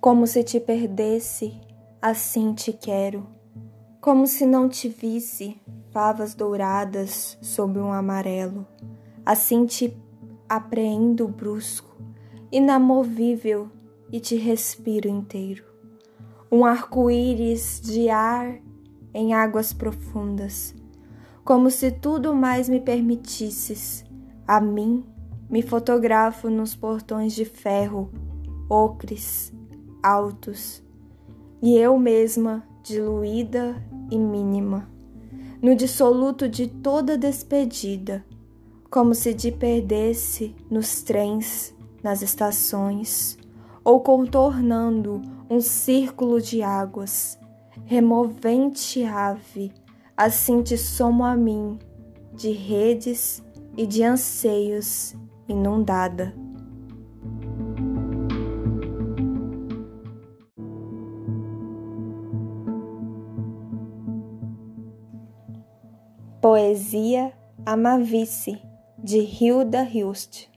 Como se te perdesse, assim te quero. Como se não te visse, favas douradas sob um amarelo. Assim te apreendo brusco, inamovível, e te respiro inteiro. Um arco-íris de ar em águas profundas, como se tudo mais me permitisses. A mim, me fotografo nos portões de ferro, ocres, altos, e eu mesma, diluída e mínima, no dissoluto de toda despedida, como se te perdesse nos trens, nas estações, ou contornando um círculo de águas, removente ave, assim te somo a mim, de redes e de anseios inundada. Poesia Amavice, de Hilda Hilst